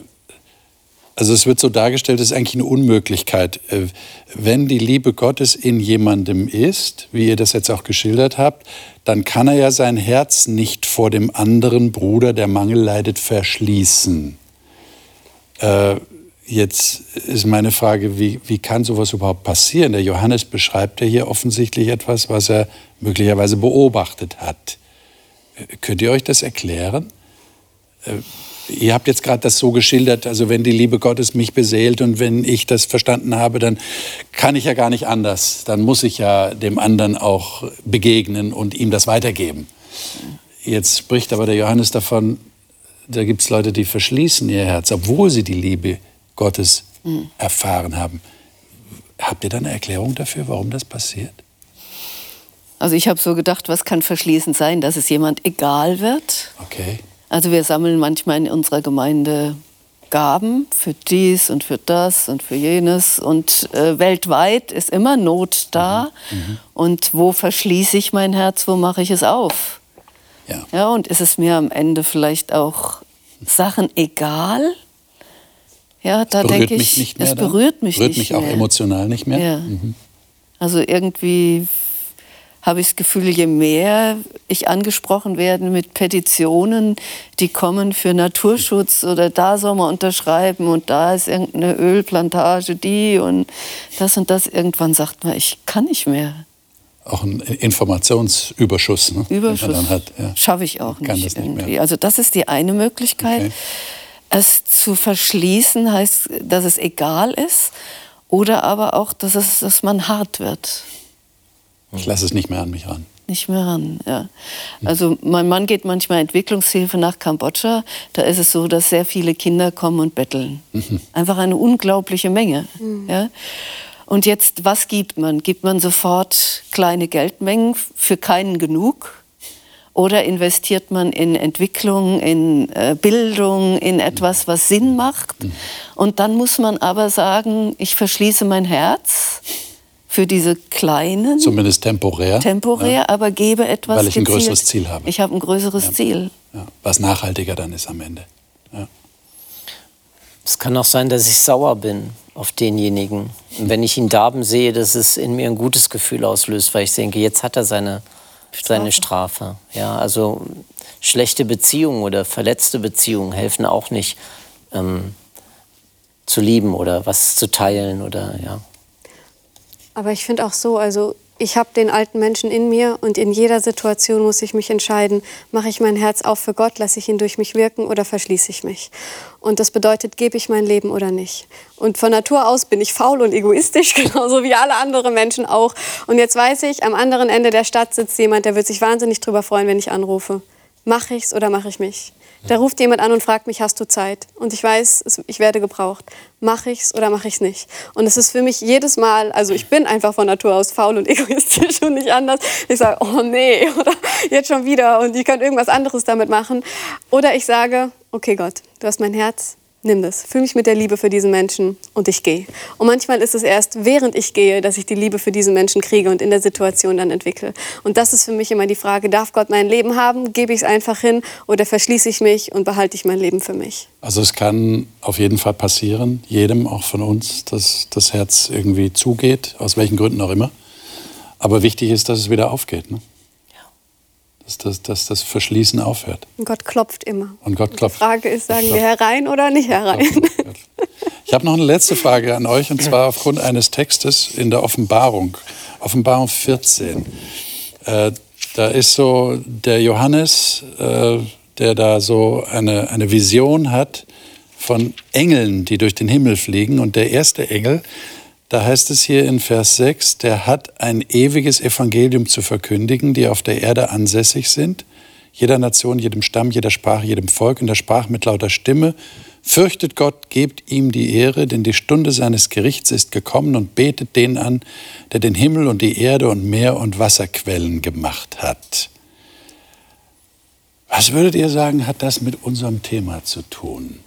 also es wird so dargestellt, es ist eigentlich eine Unmöglichkeit. Äh, wenn die Liebe Gottes in jemandem ist, wie ihr das jetzt auch geschildert habt, dann kann er ja sein Herz nicht vor dem anderen Bruder, der Mangel leidet, verschließen. Äh, jetzt ist meine Frage, wie, wie kann sowas überhaupt passieren? Der Johannes beschreibt ja hier offensichtlich etwas, was er möglicherweise beobachtet hat. Äh, könnt ihr euch das erklären? Ihr habt jetzt gerade das so geschildert, also wenn die Liebe Gottes mich beseelt und wenn ich das verstanden habe, dann kann ich ja gar nicht anders. Dann muss ich ja dem anderen auch begegnen und ihm das weitergeben. Jetzt spricht aber der Johannes davon, da gibt es Leute, die verschließen ihr Herz, obwohl sie die Liebe Gottes mhm. erfahren haben. Habt ihr da eine Erklärung dafür, warum das passiert? Also ich habe so gedacht, was kann verschließend sein, dass es jemand egal wird? Okay. Also wir sammeln manchmal in unserer Gemeinde Gaben für dies und für das und für jenes. Und äh, weltweit ist immer Not da. Mhm. mhm. Und wo verschließe ich mein Herz, wo mache ich es auf? Ja. ja. Und ist es mir am Ende vielleicht auch Sachen egal? Ja, da denke ich, es berührt mich berührt nicht mich auch mehr. emotional nicht mehr. Ja. Mhm. Also irgendwie habe ich das Gefühl, je mehr ich angesprochen werde mit Petitionen, die kommen für Naturschutz oder da soll man unterschreiben und da ist irgendeine Ölplantage, die und das und das, irgendwann sagt man, ich kann nicht mehr. Auch ein Informationsüberschuss, ne? Überschuss ja. schaffe ich auch nicht, nicht irgendwie. Mehr. Also das ist die eine Möglichkeit. Okay. Es zu verschließen heißt, dass es egal ist oder aber auch, dass, es, dass man hart wird. Ich lasse es nicht mehr an mich ran. Nicht mehr ran, ja. Also mein Mann geht manchmal Entwicklungshilfe nach Kambodscha. Da ist es so, dass sehr viele Kinder kommen und betteln. Mhm. Einfach eine unglaubliche Menge. Mhm. Ja. Und jetzt, was gibt man? Gibt man sofort kleine Geldmengen für keinen genug? Oder investiert man in Entwicklung, in äh, Bildung, in etwas, was Sinn macht? Mhm. Und dann muss man aber sagen, ich verschließe mein Herz für diese kleinen. Zumindest temporär. Temporär, ja. aber gebe etwas. Weil ich ein größeres Ziel habe. Ich habe ein größeres ja. Ziel. Ja. Was nachhaltiger dann ist am Ende. Es kann auch sein, dass ich sauer bin auf denjenigen. Und wenn ich ihn darben sehe, dass es in mir ein gutes Gefühl auslöst, weil ich denke, jetzt hat er seine, seine Strafe. Ja, also schlechte Beziehungen oder verletzte Beziehungen helfen auch nicht ähm, zu lieben oder was zu teilen oder ja. Aber ich finde auch so, also ich habe den alten Menschen in mir und in jeder Situation muss ich mich entscheiden, mache ich mein Herz auf für Gott, lasse ich ihn durch mich wirken oder verschließe ich mich. Und das bedeutet, gebe ich mein Leben oder nicht. Und von Natur aus bin ich faul und egoistisch, genauso wie alle anderen Menschen auch. Und jetzt weiß ich, am anderen Ende der Stadt sitzt jemand, der wird sich wahnsinnig drüber freuen, wenn ich anrufe. Mache ich's oder mache ich mich? Da ruft jemand an und fragt mich, hast du Zeit? Und ich weiß, ich werde gebraucht. Mache ich's oder mache ich's nicht? Und es ist für mich jedes Mal, also ich bin einfach von Natur aus faul und egoistisch und nicht anders. Ich sage, oh nee, oder jetzt schon wieder und ich kann irgendwas anderes damit machen. Oder ich sage, okay Gott, du hast mein Herz, nimm das. Fühl mich mit der Liebe für diesen Menschen und ich gehe. Und manchmal ist es erst, während ich gehe, dass ich die Liebe für diesen Menschen kriege und in der Situation dann entwickle. Und das ist für mich immer die Frage, darf Gott mein Leben haben? Gebe ich es einfach hin oder verschließe ich mich und behalte ich mein Leben für mich? Also es kann auf jeden Fall passieren, jedem, auch von uns, dass das Herz irgendwie zugeht, aus welchen Gründen auch immer. Aber wichtig ist, dass es wieder aufgeht. Ne? Dass das, dass das Verschließen aufhört. Und Gott klopft immer. Und Gott klopft. Die Frage ist, sagen wir herein oder nicht herein? Ich habe noch eine letzte Frage an euch, und zwar aufgrund eines Textes in der Offenbarung, Offenbarung 14. Äh, da ist so der Johannes, äh, der da so eine, eine Vision hat von Engeln, die durch den Himmel fliegen. Und der erste Engel, da heißt es hier in Vers 6, der hat ein ewiges Evangelium zu verkündigen, die auf der Erde ansässig sind, jeder Nation, jedem Stamm, jeder Sprache, jedem Volk, und er sprach mit lauter Stimme, fürchtet Gott, gebt ihm die Ehre, denn die Stunde seines Gerichts ist gekommen und betet den an, der den Himmel und die Erde und Meer und Wasserquellen gemacht hat. Was würdet ihr sagen, hat das mit unserem Thema zu tun?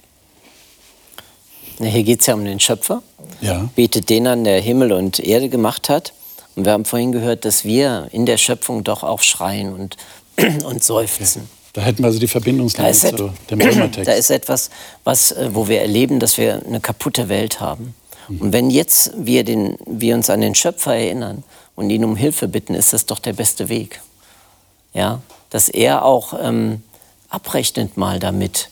Hier geht es ja um den Schöpfer. Ja. Betet den an, der Himmel und Erde gemacht hat. Und wir haben vorhin gehört, dass wir in der Schöpfung doch auch schreien und, und seufzen. Okay. Da hätten wir also die Verbindungslinie zu dem Römertext. Da ist etwas, was, äh, wo wir erleben, dass wir eine kaputte Welt haben. Mhm. Und wenn jetzt wir, den, wir uns an den Schöpfer erinnern und ihn um Hilfe bitten, ist das doch der beste Weg. Ja? Dass er auch ähm, abrechnet mal damit,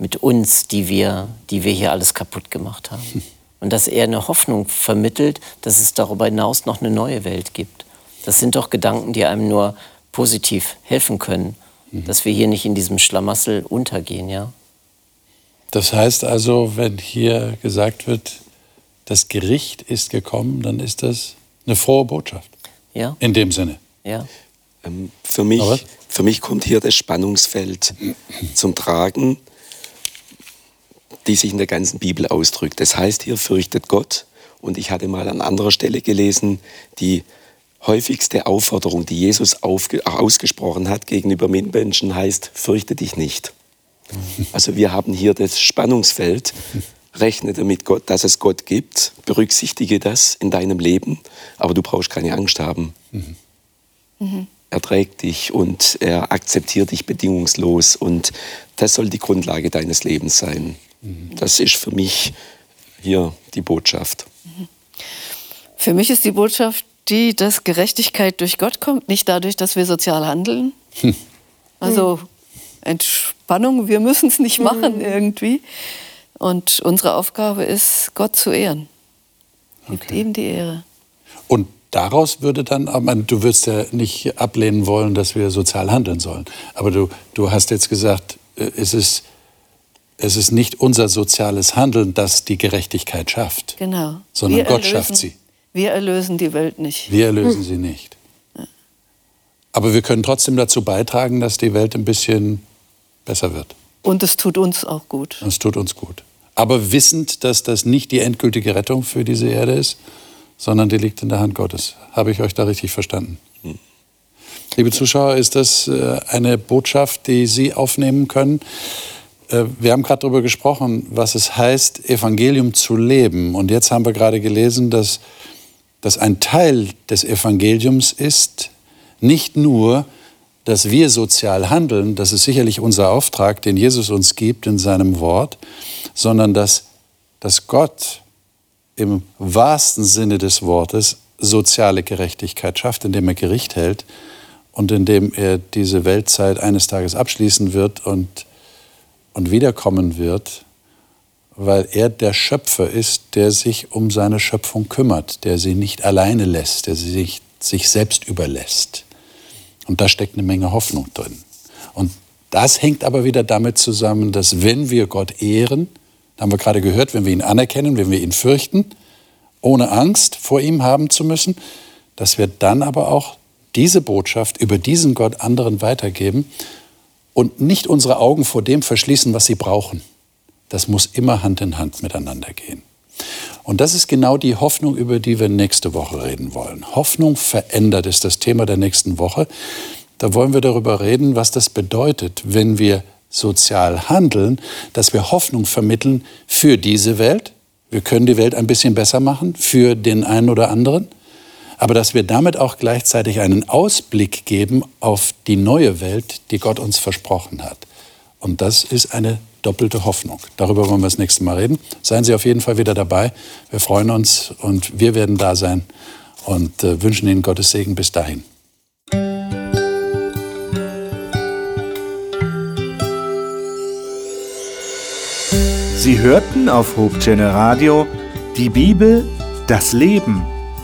mit uns, die wir, die wir hier alles kaputt gemacht haben. Und dass er eine Hoffnung vermittelt, dass es darüber hinaus noch eine neue Welt gibt. Das sind doch Gedanken, die einem nur positiv helfen können, mhm. dass wir hier nicht in diesem Schlamassel untergehen, ja. Das heißt also, wenn hier gesagt wird, das Gericht ist gekommen, dann ist das eine frohe Botschaft. Ja. In dem Sinne. Ja. Ähm, für, mich, für mich kommt hier das Spannungsfeld zum Tragen die sich in der ganzen Bibel ausdrückt. Das heißt hier, fürchtet Gott. Und ich hatte mal an anderer Stelle gelesen, die häufigste Aufforderung, die Jesus ausgesprochen hat gegenüber Mitmenschen, heißt, fürchte dich nicht. Also wir haben hier das Spannungsfeld. Rechne damit, Gott, dass es Gott gibt. Berücksichtige das in deinem Leben. Aber du brauchst keine Angst haben. Mhm. Mhm. Er trägt dich und er akzeptiert dich bedingungslos. Und das soll die Grundlage deines Lebens sein. Das ist für mich hier die Botschaft. Für mich ist die Botschaft die, dass Gerechtigkeit durch Gott kommt, nicht dadurch, dass wir sozial handeln. Hm. Also Entspannung, wir müssen es nicht machen hm. irgendwie. Und unsere Aufgabe ist, Gott zu ehren. Gibt okay. ihm die Ehre. Und daraus würde dann, du wirst ja nicht ablehnen wollen, dass wir sozial handeln sollen. Aber du, du hast jetzt gesagt, äh, es ist es ist nicht unser soziales Handeln, das die Gerechtigkeit schafft. Genau. Sondern wir Gott erlösen, schafft sie. Wir erlösen die Welt nicht. Wir erlösen hm. sie nicht. Aber wir können trotzdem dazu beitragen, dass die Welt ein bisschen besser wird. Und es tut uns auch gut. Es tut uns gut. Aber wissend, dass das nicht die endgültige Rettung für diese Erde ist, sondern die liegt in der Hand Gottes. Habe ich euch da richtig verstanden? Hm. Liebe Zuschauer, ist das äh, eine Botschaft, die Sie aufnehmen können? Äh, wir haben gerade darüber gesprochen, was es heißt, Evangelium zu leben. Und jetzt haben wir gerade gelesen, dass, dass ein Teil des Evangeliums ist, nicht nur, dass wir sozial handeln, das ist sicherlich unser Auftrag, den Jesus uns gibt in seinem Wort, sondern dass, dass Gott im wahrsten Sinne des Wortes soziale Gerechtigkeit schafft, indem er Gericht hält und indem er diese Weltzeit eines Tages abschließen wird und und wiederkommen wird, weil er der Schöpfer ist, der sich um seine Schöpfung kümmert, der sie nicht alleine lässt, der sie sich, sich selbst überlässt. Und da steckt eine Menge Hoffnung drin. Und das hängt aber wieder damit zusammen, dass wenn wir Gott ehren, haben wir gerade gehört, wenn wir ihn anerkennen, wenn wir ihn fürchten, ohne Angst vor ihm haben zu müssen, dass wir dann aber auch diese Botschaft über diesen Gott anderen weitergeben und nicht unsere Augen vor dem verschließen, was sie brauchen. Das muss immer Hand in Hand miteinander gehen. Und das ist genau die Hoffnung, über die wir nächste Woche reden wollen. Hoffnung verändert ist das Thema der nächsten Woche. Da wollen wir darüber reden, was das bedeutet, wenn wir sozial handeln, dass wir Hoffnung vermitteln für diese Welt. Wir können die Welt ein bisschen besser machen für den einen oder anderen aber dass wir damit auch gleichzeitig einen Ausblick geben auf die neue Welt, die Gott uns versprochen hat. Und das ist eine doppelte Hoffnung. Darüber wollen wir das nächste Mal reden. Seien Sie auf jeden Fall wieder dabei. Wir freuen uns und wir werden da sein und äh, wünschen Ihnen Gottes Segen bis dahin. Sie hörten auf Hope Radio die Bibel, das Leben